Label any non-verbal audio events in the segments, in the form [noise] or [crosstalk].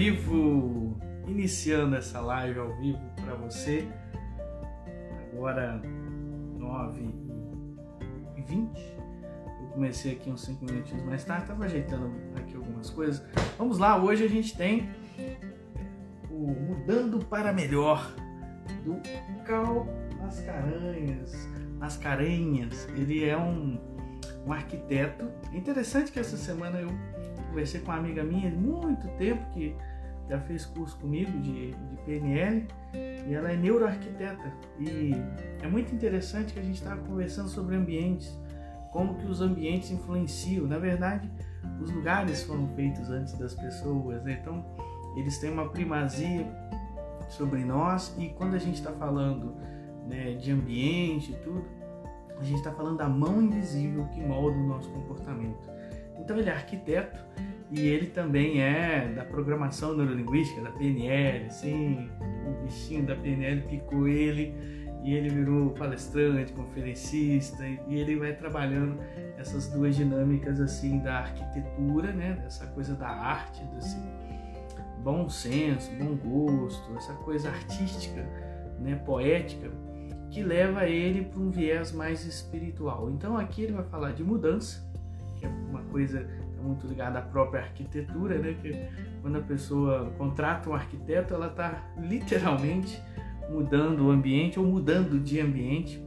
vivo, iniciando essa live ao vivo para você. Agora 9 e 20. Eu comecei aqui uns 5 minutinhos mais tarde, estava ajeitando aqui algumas coisas. Vamos lá, hoje a gente tem o Mudando para Melhor do Cal Mascarenhas. Mascarenhas. Ele é um, um arquiteto. É interessante que essa semana eu conversei com uma amiga minha de muito tempo que já fez curso comigo de, de PNL e ela é neuroarquiteta e é muito interessante que a gente estava conversando sobre ambientes, como que os ambientes influenciam. Na verdade, os lugares foram feitos antes das pessoas, né? então eles têm uma primazia sobre nós e quando a gente está falando né, de ambiente e tudo, a gente está falando da mão invisível que molda o nosso comportamento. Então ele é arquiteto e ele também é da programação neurolinguística, da PNL, sim, o bichinho da PNL picou ele e ele virou palestrante, conferencista e ele vai trabalhando essas duas dinâmicas assim da arquitetura, né, dessa coisa da arte, desse bom senso, bom gosto, essa coisa artística, né, poética, que leva ele para um viés mais espiritual. Então aqui ele vai falar de mudança, que é uma coisa muito ligada à própria arquitetura, né? Que quando a pessoa contrata um arquiteto, ela está literalmente mudando o ambiente ou mudando de ambiente.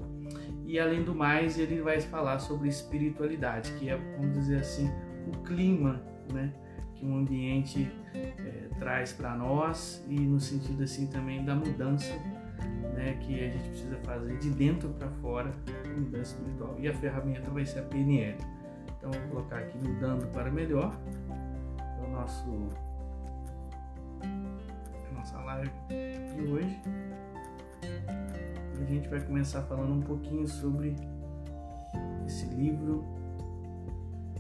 E além do mais, ele vai falar sobre espiritualidade, que é, vamos dizer assim, o clima, né? Que um ambiente é, traz para nós e no sentido assim também da mudança né, que a gente precisa fazer de dentro para fora, mudança espiritual. E a ferramenta vai ser a PNL. Então vou colocar aqui mudando para melhor. O nosso a nossa live de hoje. A gente vai começar falando um pouquinho sobre esse livro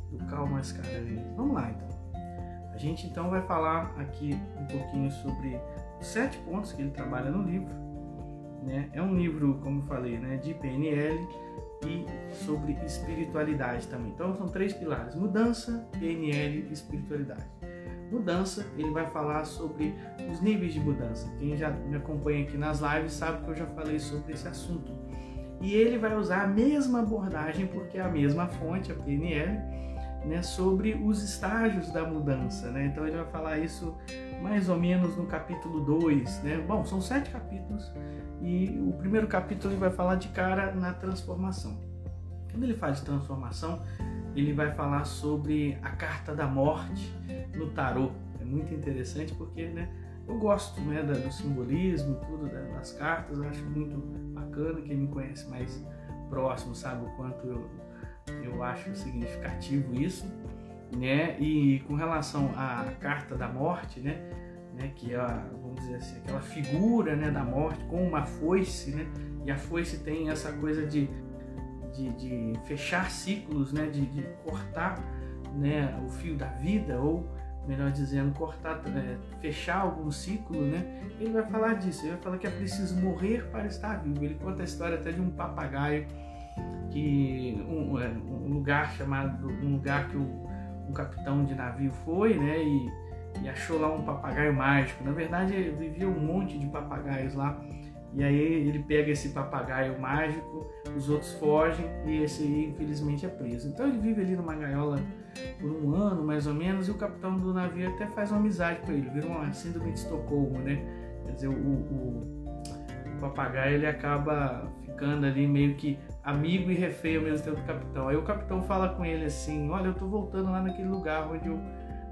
do Cal Mascarenhas. Vamos lá então. A gente então vai falar aqui um pouquinho sobre os sete pontos que ele trabalha no livro. Né? É um livro, como eu falei, né, de PNL e sobre espiritualidade também. Então são três pilares: mudança, PNL e espiritualidade. Mudança, ele vai falar sobre os níveis de mudança. Quem já me acompanha aqui nas lives sabe que eu já falei sobre esse assunto. E ele vai usar a mesma abordagem, porque é a mesma fonte, a PNL, né, sobre os estágios da mudança. Né? Então ele vai falar isso mais ou menos no capítulo 2. Né? Bom, são sete capítulos e o primeiro capítulo ele vai falar de cara na transformação. Quando ele fala de transformação, ele vai falar sobre a carta da morte no tarô. É muito interessante porque né, eu gosto né, do simbolismo, tudo das cartas, acho muito bacana. Quem me conhece mais próximo sabe o quanto eu, eu acho significativo isso. Né? E com relação à carta da morte, né? né, que é, vamos dizer assim, aquela figura né, da morte com uma foice, né, e a foice tem essa coisa de, de, de fechar ciclos, né, de, de, cortar né, o fio da vida, ou melhor dizendo, cortar, é, fechar algum ciclo, né, ele vai falar disso, ele vai falar que é preciso morrer para estar vivo. Ele conta a história até de um papagaio que um, é, um lugar chamado um lugar que o, um capitão de navio foi, né, e e achou lá um papagaio mágico. Na verdade, vivia um monte de papagaios lá. E aí ele pega esse papagaio mágico, os outros fogem e esse aí infelizmente é preso. Então ele vive ali numa gaiola por um ano mais ou menos e o capitão do navio até faz uma amizade com ele, vira uma síndrome de Estocolmo, né? Quer dizer, o, o, o papagaio ele acaba ficando ali meio que amigo e refém ao mesmo tempo do capitão. Aí o capitão fala com ele assim: Olha, eu tô voltando lá naquele lugar onde eu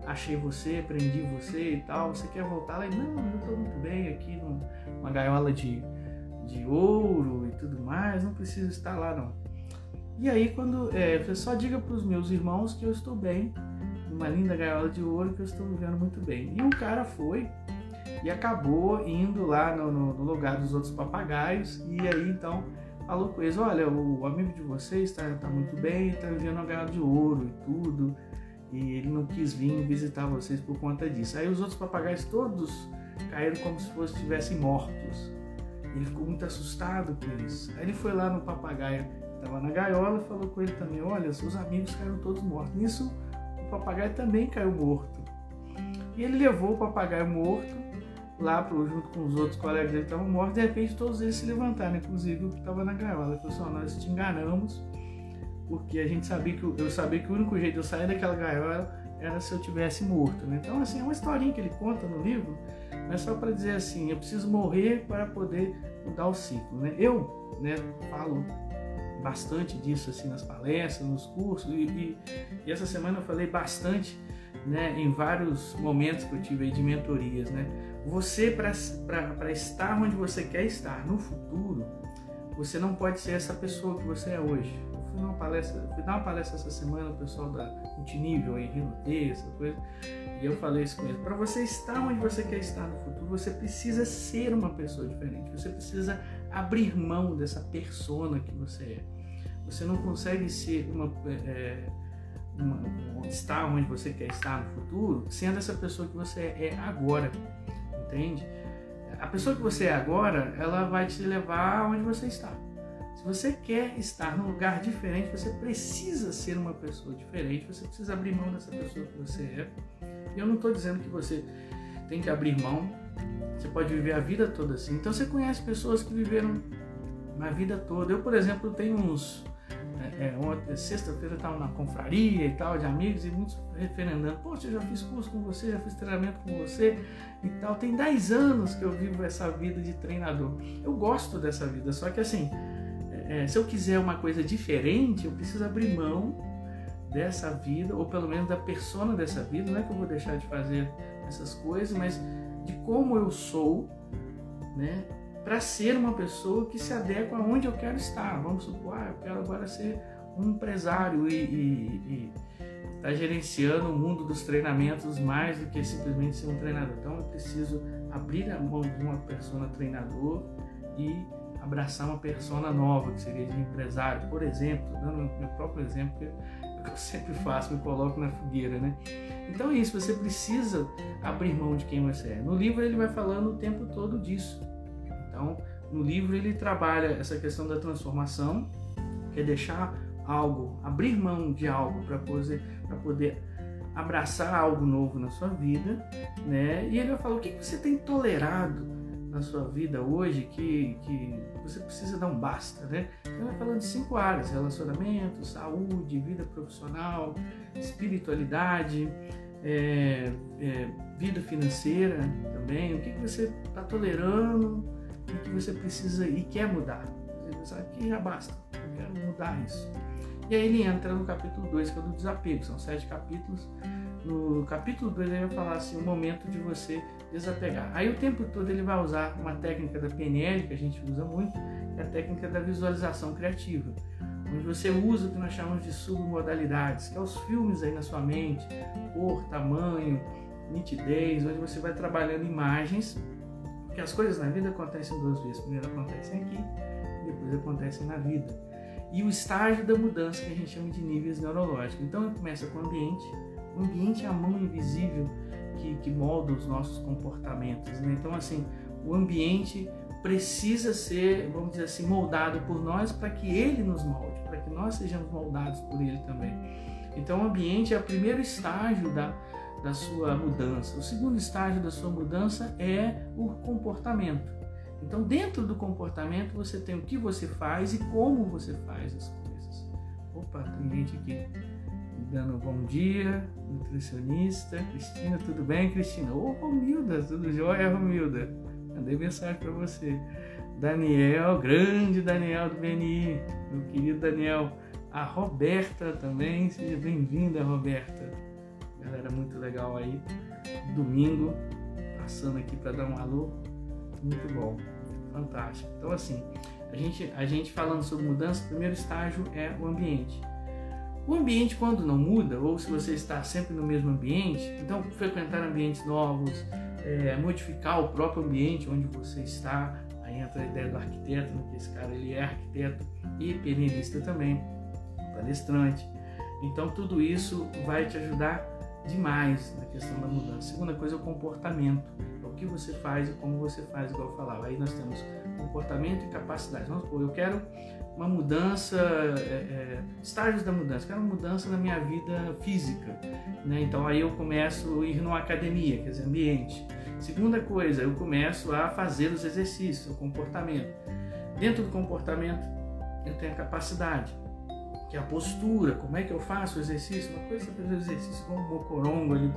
achei você, prendi você e tal, você quer voltar lá? não, eu estou muito bem aqui numa gaiola de, de ouro e tudo mais, não preciso estar lá não. E aí quando é, só diga para os meus irmãos que eu estou bem, numa linda gaiola de ouro que eu estou vivendo muito bem. E o cara foi e acabou indo lá no, no, no lugar dos outros papagaios e aí então falou com eles, olha, o amigo de vocês está tá muito bem, está vivendo uma gaiola de ouro e tudo, e ele não quis vir visitar vocês por conta disso. Aí os outros papagaios todos caíram como se fossem estivessem mortos. Ele ficou muito assustado com isso. Aí ele foi lá no papagaio, estava na gaiola, e falou com ele também: Olha, seus amigos caíram todos mortos. Nisso, o papagaio também caiu morto. E ele levou o papagaio morto lá pro, junto com os outros colegas que estavam mortos. De repente, todos eles se levantaram, inclusive o que estava na gaiola. Falou assim: Nós te enganamos, porque a gente sabia que eu sabia que o único jeito de eu sair daquela gaiola era se eu tivesse morto. Né? Então, assim, é uma historinha que ele conta no livro, mas só para dizer assim: eu preciso morrer para poder mudar o ciclo. Né? Eu né, falo bastante disso assim nas palestras, nos cursos, e, e, e essa semana eu falei bastante né, em vários momentos que eu tive de mentorias. Né? Você, para estar onde você quer estar no futuro, você não pode ser essa pessoa que você é hoje. Eu fui, numa palestra, fui dar uma palestra essa semana, o pessoal da multinível aí, Renaudet, essa coisa, e eu falei isso com eles. Para você estar onde você quer estar no futuro, você precisa ser uma pessoa diferente. Você precisa abrir mão dessa persona que você é. Você não consegue ser uma, é, uma, estar onde você quer estar no futuro sendo essa pessoa que você é agora, entende? A pessoa que você é agora, ela vai te levar aonde você está. Se você quer estar num lugar diferente, você precisa ser uma pessoa diferente, você precisa abrir mão dessa pessoa que você é. E eu não estou dizendo que você tem que abrir mão, você pode viver a vida toda assim. Então você conhece pessoas que viveram a vida toda. Eu, por exemplo, tenho uns. É, é, Sexta-feira estava na confraria e tal, de amigos, e muitos referendando. Poxa, eu já fiz curso com você, já fiz treinamento com você e tal. Tem 10 anos que eu vivo essa vida de treinador. Eu gosto dessa vida, só que assim, é, é, se eu quiser uma coisa diferente, eu preciso abrir mão dessa vida, ou pelo menos da persona dessa vida. Não é que eu vou deixar de fazer essas coisas, mas de como eu sou, né? Para ser uma pessoa que se adequa aonde eu quero estar. Vamos supor, ah, eu quero agora ser um empresário e estar tá gerenciando o mundo dos treinamentos mais do que simplesmente ser um treinador. Então eu preciso abrir a mão de uma persona treinador e abraçar uma persona nova, que seria de empresário, por exemplo, dando meu próprio exemplo, que eu sempre faço, me coloco na fogueira, né? Então é isso, você precisa abrir mão de quem você é. No livro ele vai falando o tempo todo disso. Então, no livro ele trabalha essa questão da transformação, que é deixar algo, abrir mão de algo para poder, poder abraçar algo novo na sua vida, né? E ele vai falar o que você tem tolerado na sua vida hoje que, que você precisa dar um basta, né? Ele vai falando de cinco áreas: relacionamento, saúde, vida profissional, espiritualidade, é, é, vida financeira também. O que, que você está tolerando e que você precisa e quer mudar? Você sabe que já basta, eu quero mudar isso. E aí ele entra no capítulo 2, que é do desapego. São sete capítulos. No capítulo 2 ele vai falar assim, o momento de você desapegar. Aí o tempo todo ele vai usar uma técnica da PNL, que a gente usa muito, que é a técnica da visualização criativa. Onde você usa o que nós chamamos de submodalidades, que é os filmes aí na sua mente, cor, tamanho, nitidez, onde você vai trabalhando imagens, porque as coisas na vida acontecem duas vezes. Primeiro acontecem aqui, depois acontecem na vida e o estágio da mudança que a gente chama de níveis neurológicos. Então começa com o ambiente. O ambiente é a mão invisível que, que molda os nossos comportamentos. Né? Então assim, o ambiente precisa ser, vamos dizer assim, moldado por nós para que ele nos molde, para que nós sejamos moldados por ele também. Então o ambiente é o primeiro estágio da, da sua mudança. O segundo estágio da sua mudança é o comportamento. Então, dentro do comportamento, você tem o que você faz e como você faz as coisas. Opa, tem gente aqui dando bom dia, nutricionista. Cristina, tudo bem, Cristina? Ô, Romilda, tudo jóia, Romilda? Mandei mensagem para você. Daniel, grande Daniel do BNI, meu querido Daniel. A Roberta também, seja bem-vinda, Roberta. Galera, muito legal aí. Domingo, passando aqui para dar um alô muito bom, fantástico. Então, assim, a gente, a gente falando sobre mudança, o primeiro estágio é o ambiente. O ambiente, quando não muda, ou se você está sempre no mesmo ambiente, então frequentar ambientes novos, é, modificar o próprio ambiente onde você está, aí entra a ideia do arquiteto, né, que esse cara ele é arquiteto e penelista também, palestrante. Então tudo isso vai te ajudar demais na questão da mudança. Segunda coisa é o comportamento. É o que você faz e como você faz, igual eu falava. Aí nós temos comportamento e capacidade. Vamos supor, eu quero uma mudança, é, é, estágios da mudança, quero uma mudança na minha vida física. Né? Então aí eu começo a ir numa academia, quer dizer, ambiente. Segunda coisa, eu começo a fazer os exercícios, o comportamento. Dentro do comportamento, eu tenho a capacidade que é a postura, como é que eu faço o exercício. Uma coisa é fazer o exercício com o mocorongo ali,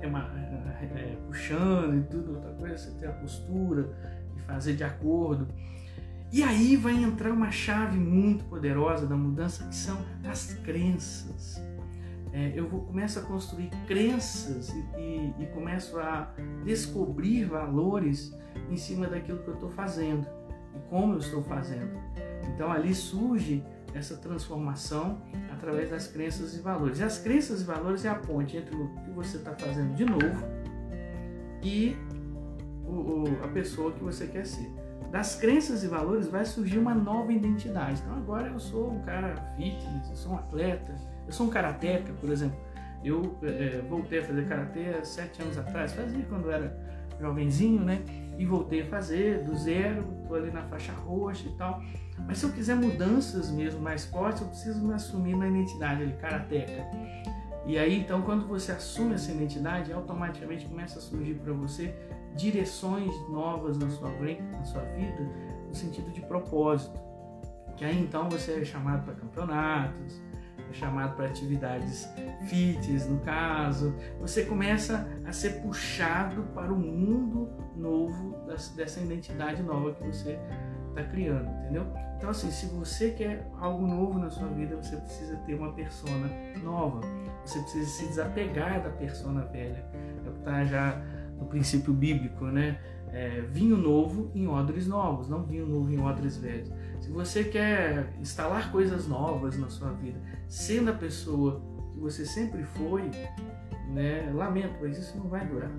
é, é, é, puxando e tudo, outra coisa é você ter a postura e fazer de acordo. E aí vai entrar uma chave muito poderosa da mudança que são as crenças. É, eu vou, começo a construir crenças e, e, e começo a descobrir valores em cima daquilo que eu estou fazendo e como eu estou fazendo. Então ali surge essa transformação através das crenças e valores. E as crenças e valores é a ponte entre o que você está fazendo de novo e o, o, a pessoa que você quer ser. Das crenças e valores vai surgir uma nova identidade. Então agora eu sou um cara fitness, eu sou um atleta, eu sou um karateca, por exemplo. Eu é, voltei a fazer karatê sete anos atrás, fazia quando era jovenzinho, né? E voltei a fazer do zero, estou ali na faixa roxa e tal. Mas se eu quiser mudanças mesmo mais fortes, eu preciso me assumir na identidade ali, karateca. E aí, então, quando você assume essa identidade, automaticamente começa a surgir para você direções novas na sua, na sua vida, no sentido de propósito. Que aí, então, você é chamado para campeonatos, chamado para atividades fitness, no caso. Você começa a ser puxado para o mundo novo dessa identidade nova que você está criando, entendeu? Então, assim, se você quer algo novo na sua vida, você precisa ter uma persona nova. Você precisa se desapegar da persona velha. É o que está já no princípio bíblico, né? É, vinho novo em odres novos, não vinho novo em odres velhos. Se você quer instalar coisas novas na sua vida, sendo a pessoa que você sempre foi, né? Lamento, mas isso não vai durar.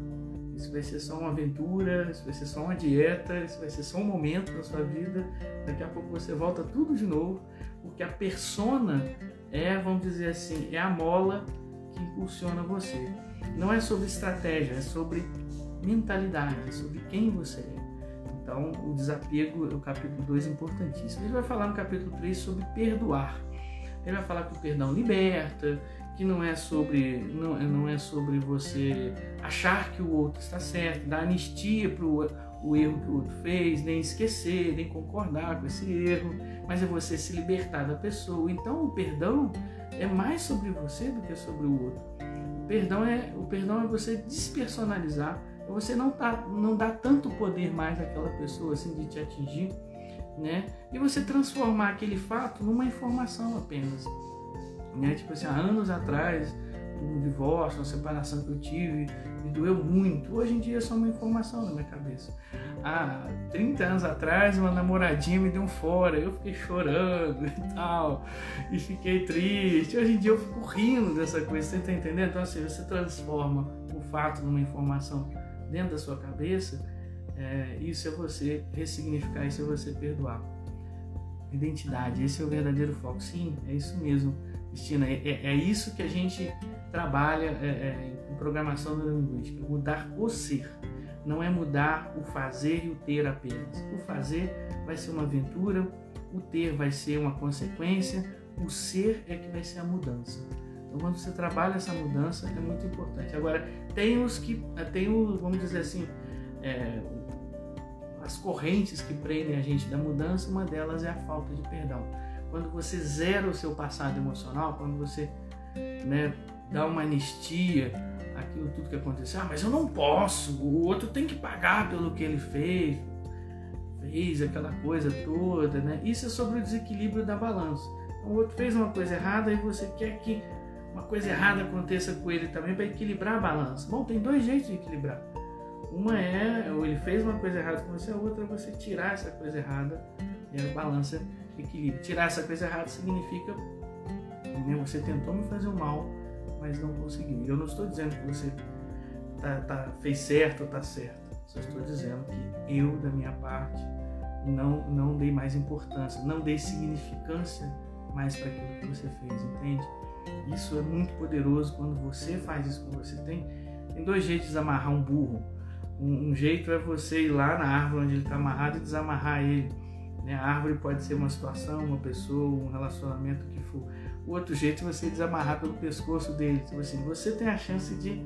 Isso vai ser só uma aventura, isso vai ser só uma dieta, isso vai ser só um momento da sua vida. Daqui a pouco você volta tudo de novo, porque a persona é, vamos dizer assim, é a mola que impulsiona você. Não é sobre estratégia, é sobre mentalidade, sobre quem você é. Então, o desapego é o capítulo 2 importantíssimo. Ele vai falar no capítulo 3 sobre perdoar. Ele vai falar que o perdão liberta, que não é sobre não, não é sobre você achar que o outro está certo, dar anistia para o erro que o outro fez, nem esquecer, nem concordar com esse erro, mas é você se libertar da pessoa. Então o perdão é mais sobre você do que sobre o outro. O perdão é o perdão é você despersonalizar, você não tá não dá tanto poder mais àquela pessoa assim de te atingir, né? E você transformar aquele fato numa informação apenas né? Tipo assim, há anos atrás, um divórcio, uma separação que eu tive, me doeu muito. Hoje em dia é só uma informação na minha cabeça. Há 30 anos atrás, uma namoradinha me deu um fora, eu fiquei chorando [laughs] e tal, e fiquei triste. Hoje em dia eu fico rindo dessa coisa, você tá entendendo? Então, assim, você transforma o fato numa informação dentro da sua cabeça, é, isso é você ressignificar, isso é você perdoar. Identidade, esse é o verdadeiro foco. Sim, é isso mesmo Cristina, é, é, é isso que a gente trabalha é, é, em programação neurolinguística, mudar o ser. Não é mudar o fazer e o ter apenas. O fazer vai ser uma aventura, o ter vai ser uma consequência, o ser é que vai ser a mudança. Então, quando você trabalha essa mudança, é muito importante. Agora, tem os que, tem o, vamos dizer assim, é, as correntes que prendem a gente da mudança, uma delas é a falta de perdão quando você zera o seu passado emocional, quando você né, dá uma anistia aquilo tudo que aconteceu, ah, mas eu não posso, o outro tem que pagar pelo que ele fez, fez aquela coisa toda, né? Isso é sobre o desequilíbrio da balança. Então, o outro fez uma coisa errada e você quer que uma coisa errada aconteça com ele também para equilibrar a balança. Bom, tem dois jeitos de equilibrar. Uma é, ou ele fez uma coisa errada com você, a outra é você tirar essa coisa errada e a balança equilíbrio. Tirar essa coisa errada significa né, você tentou me fazer o mal, mas não conseguiu. Eu não estou dizendo que você tá, tá, fez certo ou está certo. Só estou dizendo que eu, da minha parte, não, não dei mais importância, não dei significância mais para aquilo que você fez, entende? Isso é muito poderoso quando você faz isso com você. Tem, tem dois jeitos de amarrar um burro. Um, um jeito é você ir lá na árvore onde ele está amarrado e desamarrar ele. Né? A árvore pode ser uma situação, uma pessoa, um relacionamento, que for. O outro jeito é você desamarrar pelo pescoço dele. Tipo assim, você tem a chance de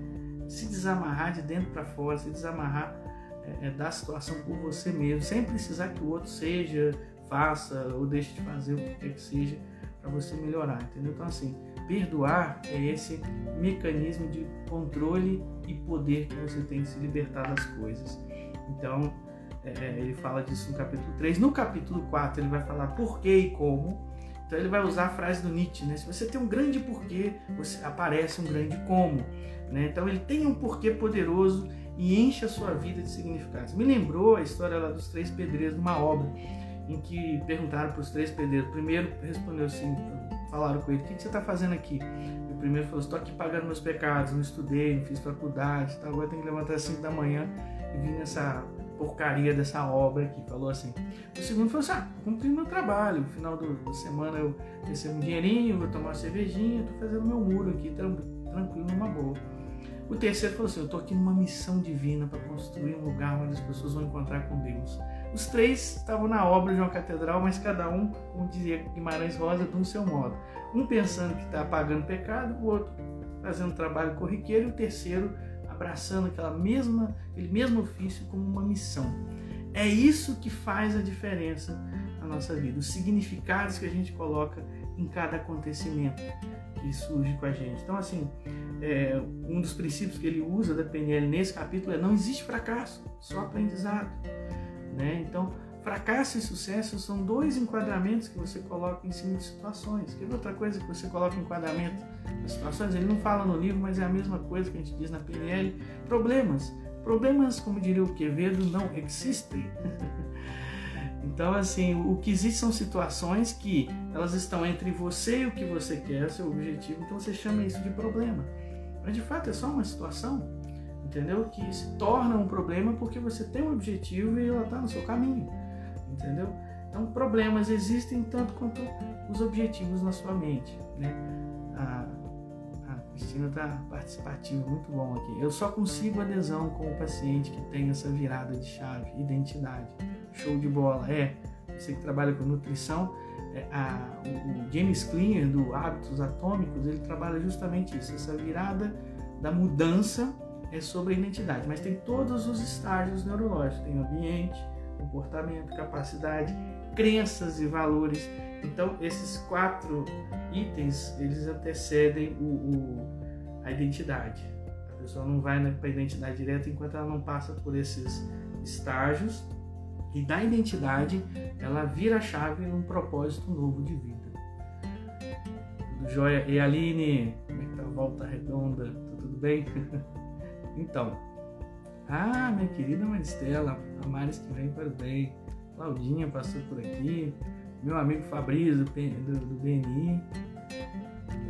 se desamarrar de dentro para fora, se desamarrar é, é, da situação por você mesmo, sem precisar que o outro seja, faça ou deixe de fazer o que quer que seja para você melhorar, entendeu? Então assim, perdoar é esse mecanismo de controle e poder que você tem de se libertar das coisas. Então, é, ele fala disso no capítulo 3. No capítulo 4, ele vai falar por que e como. Então, ele vai usar a frase do Nietzsche, né? Se você tem um grande porquê, você aparece um grande como. Né? Então, ele tem um porquê poderoso e enche a sua vida de significados. Me lembrou a história lá dos três pedreiros numa obra em que perguntaram para os três pedreiros. O primeiro respondeu assim, falaram com ele, o que, você está fazendo aqui? E o primeiro falou, estou aqui pagando meus pecados, não estudei, não fiz faculdade, tá? agora tenho que levantar às 5 da manhã e vir nessa porcaria dessa obra aqui. Falou assim. O segundo falou assim, ah, cumpri meu trabalho, no final do, da semana eu recebo um dinheirinho, vou tomar uma cervejinha, estou fazendo meu muro aqui, tranquilo, numa boa. O terceiro falou assim: Eu estou aqui numa missão divina para construir um lugar onde as pessoas vão encontrar com Deus. Os três estavam na obra de uma catedral, mas cada um, como dizia Guimarães Rosa, de um seu modo. Um pensando que está apagando pecado, o outro fazendo trabalho corriqueiro, e o terceiro abraçando aquela mesma, aquele mesmo ofício como uma missão. É isso que faz a diferença na nossa vida, os significados que a gente coloca em cada acontecimento que surge com a gente. Então, assim, é, um dos princípios que ele usa da PNL nesse capítulo é não existe fracasso, só aprendizado. Né? Então, fracasso e sucesso são dois enquadramentos que você coloca em cima de situações. Quer ver outra coisa que você coloca em enquadramento das situações? Ele não fala no livro, mas é a mesma coisa que a gente diz na PNL. Problemas. Problemas, como diria o Quevedo, não existem. [laughs] então, assim, o que existe são situações que elas estão entre você e o que você quer, seu objetivo, então você chama isso de problema. Mas de fato é só uma situação entendeu? Que se torna um problema porque você tem um objetivo e ela está no seu caminho, entendeu? Então, problemas existem tanto quanto os objetivos na sua mente, né? A, a Cristina está participativa, muito bom aqui. Eu só consigo adesão com o paciente que tem essa virada de chave, identidade. Show de bola. É, você que trabalha com nutrição, é, a, o, James Clear, do Hábitos Atômicos, ele trabalha justamente isso, essa virada da mudança é sobre a identidade, mas tem todos os estágios neurológicos, tem ambiente, comportamento, capacidade, crenças e valores. Então, esses quatro itens, eles antecedem o, o a identidade. A pessoa não vai para a identidade direta enquanto ela não passa por esses estágios e da identidade ela vira a chave num propósito novo de vida. Tudo jóia? E Aline, como é que tá a volta redonda? Tudo bem? [laughs] Então, ah, minha querida Maristela, a Maris que vem para o bem, Claudinha passou por aqui, meu amigo Fabrício do, do, do BNI,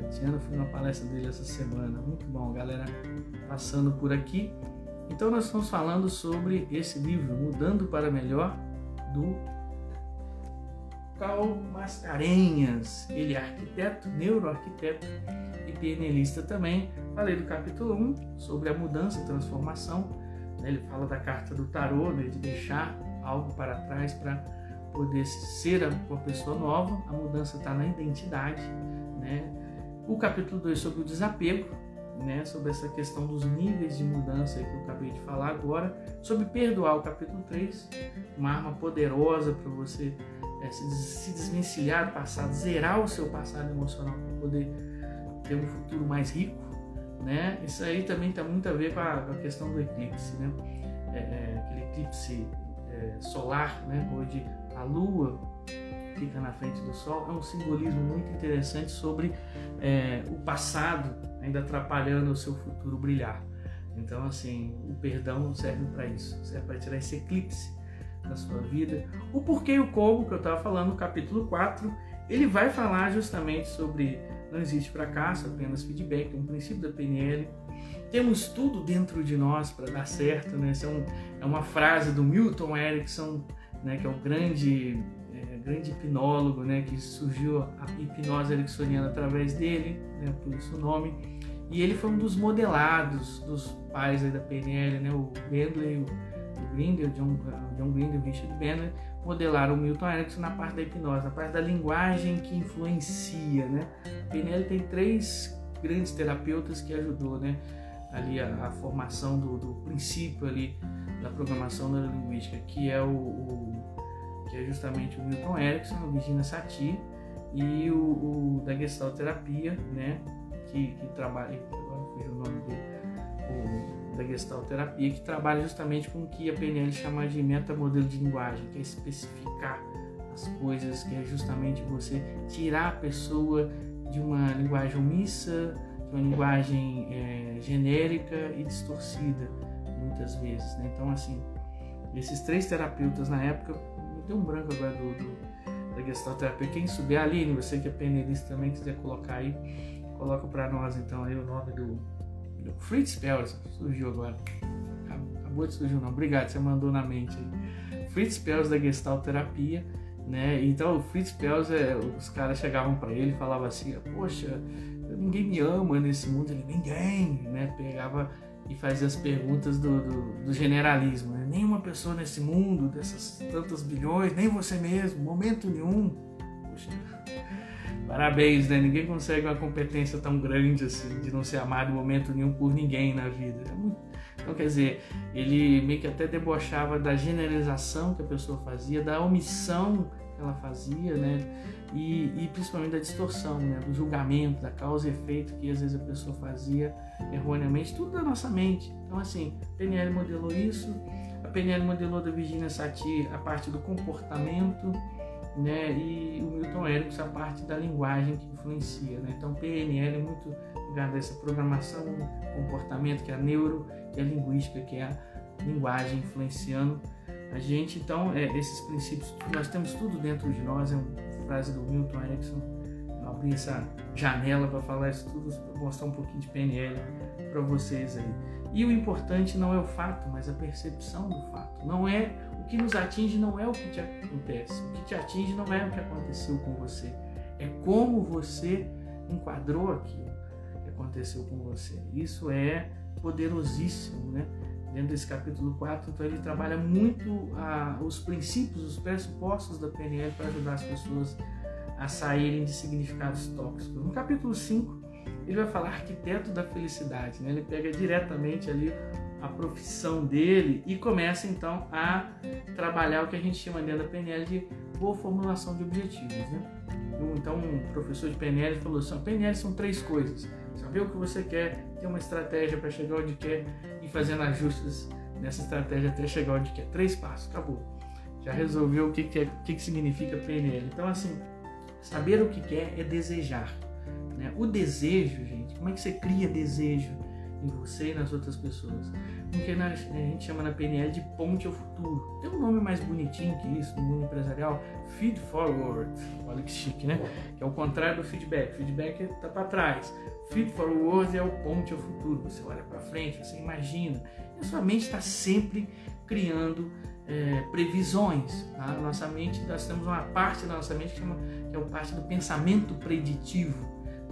Tatiana, fui numa palestra dele essa semana, muito bom, galera passando por aqui. Então, nós estamos falando sobre esse livro, Mudando para Melhor, do Cal Mascarenhas. Ele é arquiteto, neuroarquiteto e PNLista também. Falei do capítulo 1 sobre a mudança, transformação. Né? Ele fala da carta do tarô, né? de deixar algo para trás para poder ser uma pessoa nova. A mudança está na identidade. Né? O capítulo 2 sobre o desapego, né, sobre essa questão dos níveis de mudança que eu acabei de falar agora, sobre perdoar o capítulo 3, uma arma poderosa para você é, se desvencilhar do passado, zerar o seu passado emocional para poder ter um futuro mais rico, né? Isso aí também tem muito a ver com a, com a questão do eclipse, né? É, é, aquele eclipse é, solar, né? Onde a Lua fica na frente do Sol, é um simbolismo muito interessante sobre é, o passado ainda atrapalhando o seu futuro brilhar. Então, assim, o perdão serve para isso, serve para tirar esse eclipse da sua vida. O porquê e o como, que eu estava falando no capítulo 4, ele vai falar justamente sobre não existe fracasso, apenas feedback, um princípio da PNL. Temos tudo dentro de nós para dar certo, né? Essa é, um, é, uma frase do Milton Erickson, né, que é um grande é, grande hipnólogo, né, que surgiu a hipnose ericksoniana através dele, né, por isso o nome. E ele foi um dos modelados dos pais da PNL, né, o Bentley, o, o Grinder, John, John Grinder, o Richard Bentley, modelaram o Milton Erickson na parte da hipnose, na parte da linguagem que influencia, né. PNL tem três grandes terapeutas que ajudou, né, ali a, a formação do, do, princípio ali da programação neurolinguística, que é o, o que é justamente o Milton Erickson, o Virginia Satir e o, o da Gestalt Terapia, né, que, que trabalha, agora fugiu o nome da Gestalt Terapia, que trabalha justamente com o que a PNL chama de metamodelo de linguagem, que é especificar as coisas, que é justamente você tirar a pessoa de uma linguagem omissa, de uma linguagem é, genérica e distorcida, muitas vezes. Né? Então, assim, esses três terapeutas na época, deu um branco agora do, do da Gestalt Terapia. Quem subir, Aline, você que é penelista também, quiser colocar aí, coloca para nós então aí o nome do Fritz Pels, surgiu agora. Acabou de surgir o nome, obrigado, você mandou na mente aí. Fritz Pels da Gestalt Terapia né? Então o Fritz Pels, é, os caras chegavam para ele e falavam assim, poxa, ninguém me ama nesse mundo, ele ninguém, né? Pegava e fazia as perguntas do, do, do generalismo, né? nenhuma pessoa nesse mundo, dessas tantas bilhões, nem você mesmo, momento nenhum. Poxa, parabéns, né? Ninguém consegue uma competência tão grande assim de não ser amado em momento nenhum por ninguém na vida. É. Então, quer dizer, ele meio que até debochava da generalização que a pessoa fazia, da omissão que ela fazia, né? E, e, principalmente da distorção, né? do julgamento, da causa e efeito que às vezes a pessoa fazia erroneamente, tudo da nossa mente. Então, assim, a PNL modelou isso, a PNL modelou da Virginia Satir a parte do comportamento, né? E o Milton Erickson a parte da linguagem que influencia, né? Então, PNL é muito ligado a essa programação, comportamento, que é a neuro, que é a linguística, que é a linguagem influenciando a gente, então, é, esses princípios, nós temos tudo dentro de nós, é uma frase do Milton Erickson. Eu abri essa janela para falar isso tudo, mostrar um pouquinho de PNL para vocês aí. E o importante não é o fato, mas a percepção do fato. Não é que nos atinge, não é o que te acontece. O que te atinge não é o que aconteceu com você. É como você enquadrou aquilo que aconteceu com você. Isso é poderosíssimo, né? dentro desse capítulo 4, então ele trabalha muito ah, os princípios, os pressupostos da PNL para ajudar as pessoas a saírem de significados tóxicos. No capítulo 5, ele vai falar arquiteto da felicidade, né? ele pega diretamente ali a profissão dele e começa então a trabalhar o que a gente chama dentro da PNL de boa formulação de objetivos. Né? Então, um professor de PNL falou assim: PNL são três coisas saber o que você quer, ter uma estratégia para chegar onde quer e fazendo ajustes nessa estratégia até chegar onde quer. Três passos, acabou. Já resolveu o que, que, é, o que, que significa PNL. Então, assim, saber o que quer é desejar. Né? O desejo, gente, como é que você cria desejo em você e nas outras pessoas? Porque a gente chama na PNL de ponte ao futuro. Tem um nome mais bonitinho que isso no mundo empresarial, feed forward. Olha que chique, né? Que é o contrário do feedback. Feedback está para trás. Feed forward é o ponte ao futuro. Você olha para frente, você imagina. E a sua mente está sempre criando é, previsões. Tá? Nossa mente, nós temos uma parte da nossa mente que, chama, que é a parte do pensamento preditivo,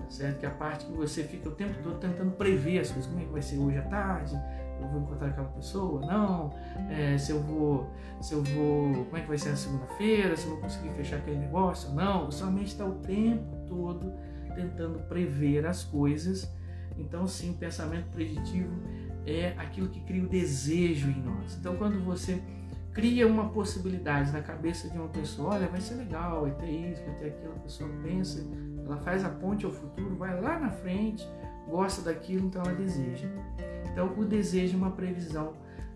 certo? Que é a parte que você fica o tempo todo tentando prever as coisas. Como é que vai ser hoje à tarde? Eu vou encontrar aquela pessoa? Não. É, se eu vou, se eu vou, como é que vai ser na segunda-feira? Se eu vou conseguir fechar aquele negócio? Não. Sua mente está o tempo todo tentando prever as coisas. Então, sim, o pensamento preditivo é aquilo que cria o desejo em nós. Então, quando você cria uma possibilidade na cabeça de uma pessoa, olha, vai ser legal, vai ter isso, vai ter aquilo, a pessoa pensa, ela faz a ponte ao futuro, vai lá na frente, gosta daquilo, então ela deseja. Então, o desejo é uma previsão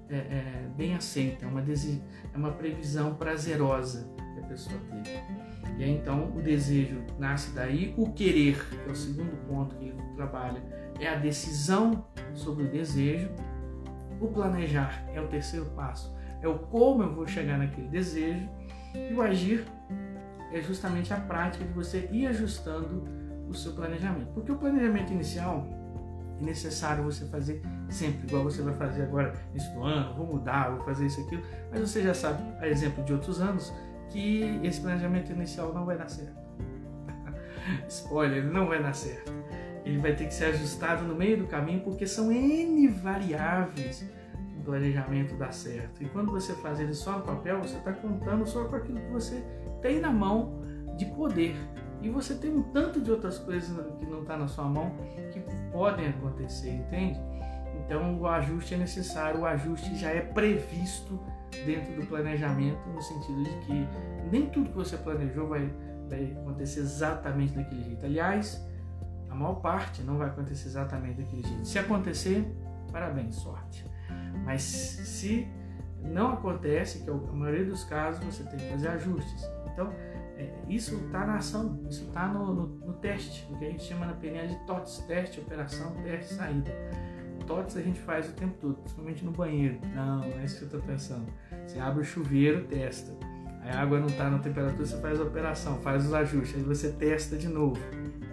é, é, bem aceita, é uma, é uma previsão prazerosa que a pessoa teve. E aí, então, o desejo nasce daí, o querer, que é o segundo ponto que ele trabalha, é a decisão sobre o desejo, o planejar é o terceiro passo, é o como eu vou chegar naquele desejo, e o agir é justamente a prática de você ir ajustando o seu planejamento. Porque o planejamento inicial é necessário você fazer sempre, igual você vai fazer agora nesse ano, vou mudar, vou fazer isso aquilo, mas você já sabe, a exemplo de outros anos, que esse planejamento inicial não vai dar certo. [laughs] Spoiler, não vai dar certo. Ele vai ter que ser ajustado no meio do caminho porque são N variáveis planejamento dar certo. E quando você faz ele só no papel, você está contando só com aquilo que você tem na mão de poder. E você tem um tanto de outras coisas que não está na sua mão que podem acontecer, entende? Então o ajuste é necessário, o ajuste já é previsto dentro do planejamento, no sentido de que nem tudo que você planejou vai, vai acontecer exatamente daquele jeito. Aliás, a maior parte não vai acontecer exatamente daquele jeito. Se acontecer, parabéns, sorte. Mas se não acontece, que é a maioria dos casos você tem que fazer ajustes. Então, é, isso está na ação, isso está no, no, no, teste, o que a gente chama na PNL de TOTS, teste, operação, teste, saída. TOTS a gente faz o tempo todo, principalmente no banheiro. Não, não é isso que eu estou pensando. Você abre o chuveiro, testa. Aí a água não está na temperatura, você faz a operação, faz os ajustes, aí você testa de novo.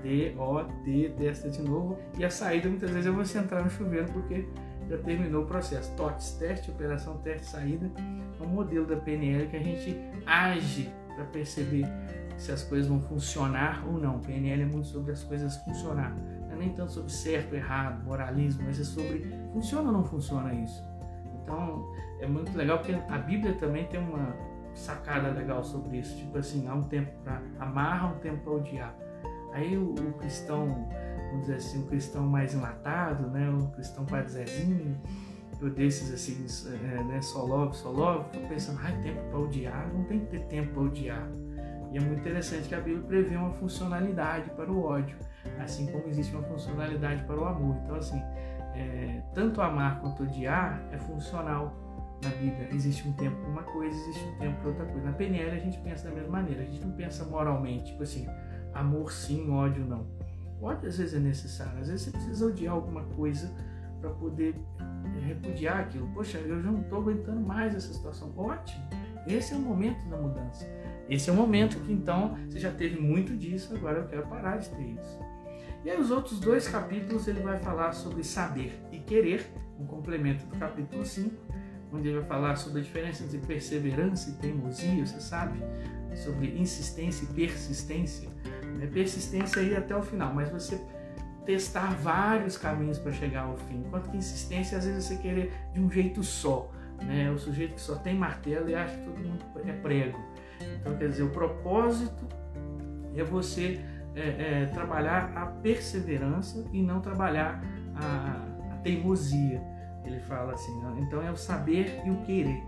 T, O, T, testa de novo. E a saída muitas vezes é você entrar no chuveiro porque já terminou o processo. TOTS, teste, operação, teste, saída. É um modelo da PNL que a gente age para perceber se as coisas vão funcionar ou não. PNL é muito sobre as coisas funcionar. Não é nem tanto sobre certo, errado, moralismo, mas é sobre funciona ou não funciona isso. Então é muito legal porque a Bíblia também tem uma sacada legal sobre isso. Tipo assim, há um tempo para amar, há um tempo para odiar. Aí o, o, cristão, vamos dizer assim, o cristão mais enlatado, né? O cristão Padre Zezinho, eu desses assim, é, né, só love, tô pensando, ai, tempo para odiar, não tem que ter tempo para odiar. E é muito interessante que a Bíblia prevê uma funcionalidade para o ódio, assim como existe uma funcionalidade para o amor. Então, assim, é, tanto amar quanto odiar é funcional na Bíblia. Existe um tempo para uma coisa, existe um tempo para outra coisa. Na PNL a gente pensa da mesma maneira, a gente não pensa moralmente, tipo assim, amor sim, ódio não. Ódio às vezes é necessário, às vezes você precisa odiar alguma coisa para poder repudiar aquilo. Poxa, eu já não estou aguentando mais essa situação. Ótimo, esse é o momento da mudança. Esse é o momento que então você já teve muito disso, agora eu quero parar de ter isso. E aí os outros dois capítulos ele vai falar sobre saber e querer, um complemento do capítulo 5, onde ele vai falar sobre a diferença entre perseverança e teimosia, você sabe? Sobre insistência e persistência. Né? Persistência aí até o final, mas você testar vários caminhos para chegar ao fim. Enquanto que insistência, às vezes você querer de um jeito só. Né? O sujeito que só tem martelo e acha que todo mundo é prego. Então, quer dizer, o propósito é você é, é, trabalhar a perseverança e não trabalhar a, a teimosia. Ele fala assim, né? então é o saber e o querer.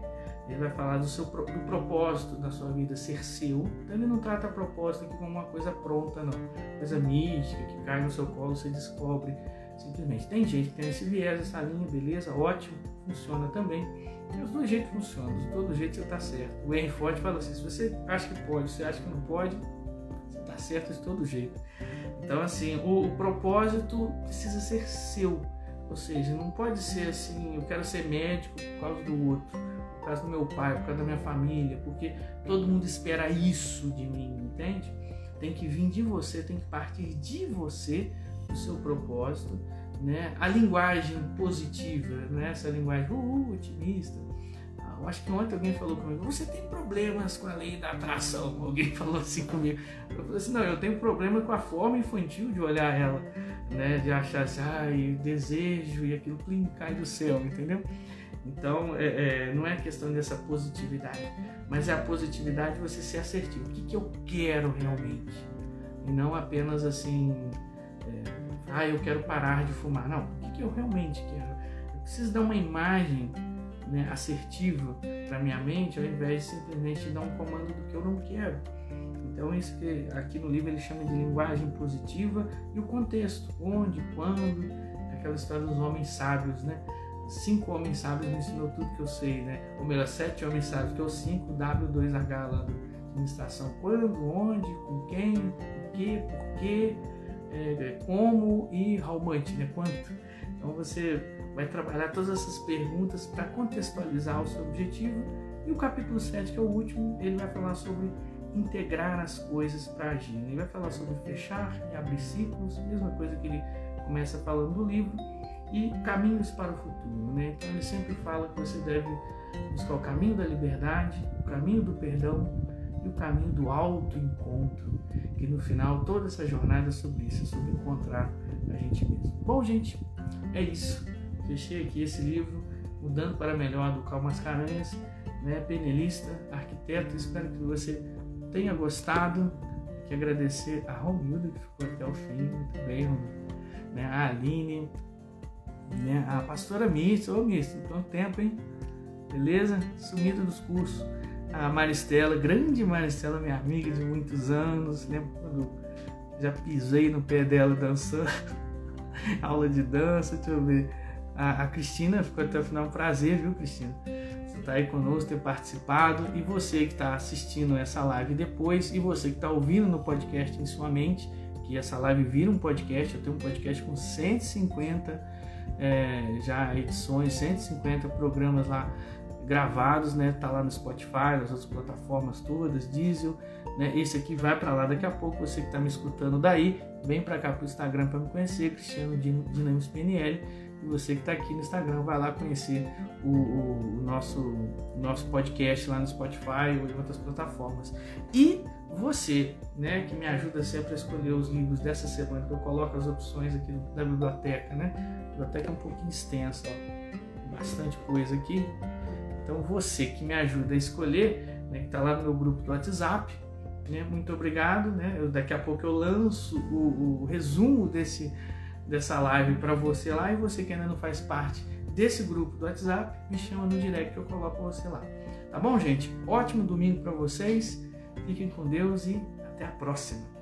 Ele vai falar do, seu, do propósito da sua vida ser seu. Então ele não trata propósito aqui como uma coisa pronta, não. Coisa mística, que cai no seu colo, você descobre simplesmente. Tem gente que tem esse viés, essa linha, beleza, ótimo, funciona também. E os dois jeitos funcionam, de todo jeito você está certo. O Henry Ford fala assim: se você acha que pode, você acha que não pode, você está certo de todo jeito. Então, assim, o, o propósito precisa ser seu. Ou seja, não pode ser assim, eu quero ser médico por causa do outro causa do meu pai, por causa da minha família, porque todo mundo espera isso de mim, entende? Tem que vir de você, tem que partir de você o seu propósito, né? A linguagem positiva, né? Essa linguagem uh, otimista. Acho que ontem alguém falou comigo, você tem problemas com a lei da atração. Alguém [laughs] falou assim comigo. Eu falei assim, não, eu tenho problema com a forma infantil de olhar ela, né? De achar assim, ai, desejo e aquilo cai do céu, entendeu? Então, é, é, não é questão dessa positividade, mas é a positividade de você ser assertivo. O que, que eu quero realmente? E não apenas assim, é, ah, eu quero parar de fumar. Não, o que, que eu realmente quero? Eu preciso dar uma imagem né, assertiva para minha mente, ao invés de simplesmente dar um comando do que eu não quero. Então, isso que aqui no livro ele chama de linguagem positiva e o contexto, onde, quando, aquela história dos homens sábios, né? cinco homens sábios me ensinou tudo que eu sei, né? Ou melhor, sete homens sábios, que é o 5, W2H lá do administração. Quando, onde, com quem, o que, por quê, é, como e how much, né? Quanto. Então você vai trabalhar todas essas perguntas para contextualizar o seu objetivo. E o capítulo 7, que é o último, ele vai falar sobre integrar as coisas para agir. Ele vai falar sobre fechar e abrir ciclos, mesma coisa que ele começa falando do livro e caminhos para o futuro. Né? Então ele sempre fala que você deve buscar o caminho da liberdade, o caminho do perdão e e o caminho do autoencontro, que no final toda essa jornada é sobre isso, é sobre encontrar a gente mesmo. Bom, gente, é isso. Fechei aqui esse livro, Mudando para Melhor, do Cal Mascarenhas, né, penelista, arquiteto. Espero que você tenha gostado. Quero agradecer a Romilda, que ficou até o fim, muito bem, Romilda. Né, a Aline, né, a pastora Mista. Ô, Mista, quanto tempo, hein? Beleza? Sumida dos cursos. A Maristela, grande Maristela, minha amiga de muitos anos. Lembro quando já pisei no pé dela dançando. [laughs] [laughs] Aula de dança, deixa eu ver. A, a, Cristina, ficou até o final um prazer, viu, Cristina? Você está aí conosco, ter participado. E você que está assistindo essa live depois, e você que está ouvindo no podcast em sua mente, que essa live vira um podcast. Eu tenho um podcast com 150 é, já edições, 150 programas lá gravados, né? Tá lá no Spotify, nas outras plataformas todas, Diesel, né? Esse aqui vai para lá daqui a pouco. Você que está me escutando daí, vem para cá pro Instagram para me conhecer, Cristiano Dinamos PNL. E você que está aqui no Instagram, vai lá conhecer o, o, o nosso, nosso podcast lá no Spotify ou em outras plataformas. E você, né, que me ajuda sempre a escolher os livros dessa semana, que eu coloco as opções aqui da biblioteca, né? A biblioteca é um pouquinho extensa, ó. bastante coisa aqui. Então você que me ajuda a escolher, né, que está lá no meu grupo do WhatsApp, né, muito obrigado. Né? Eu, daqui a pouco eu lanço o, o resumo desse, dessa live para você lá e você que ainda não faz parte desse grupo do WhatsApp, me chama no direct que eu coloco você lá. Tá bom, gente? Ótimo domingo para vocês. Fiquem com Deus e até a próxima.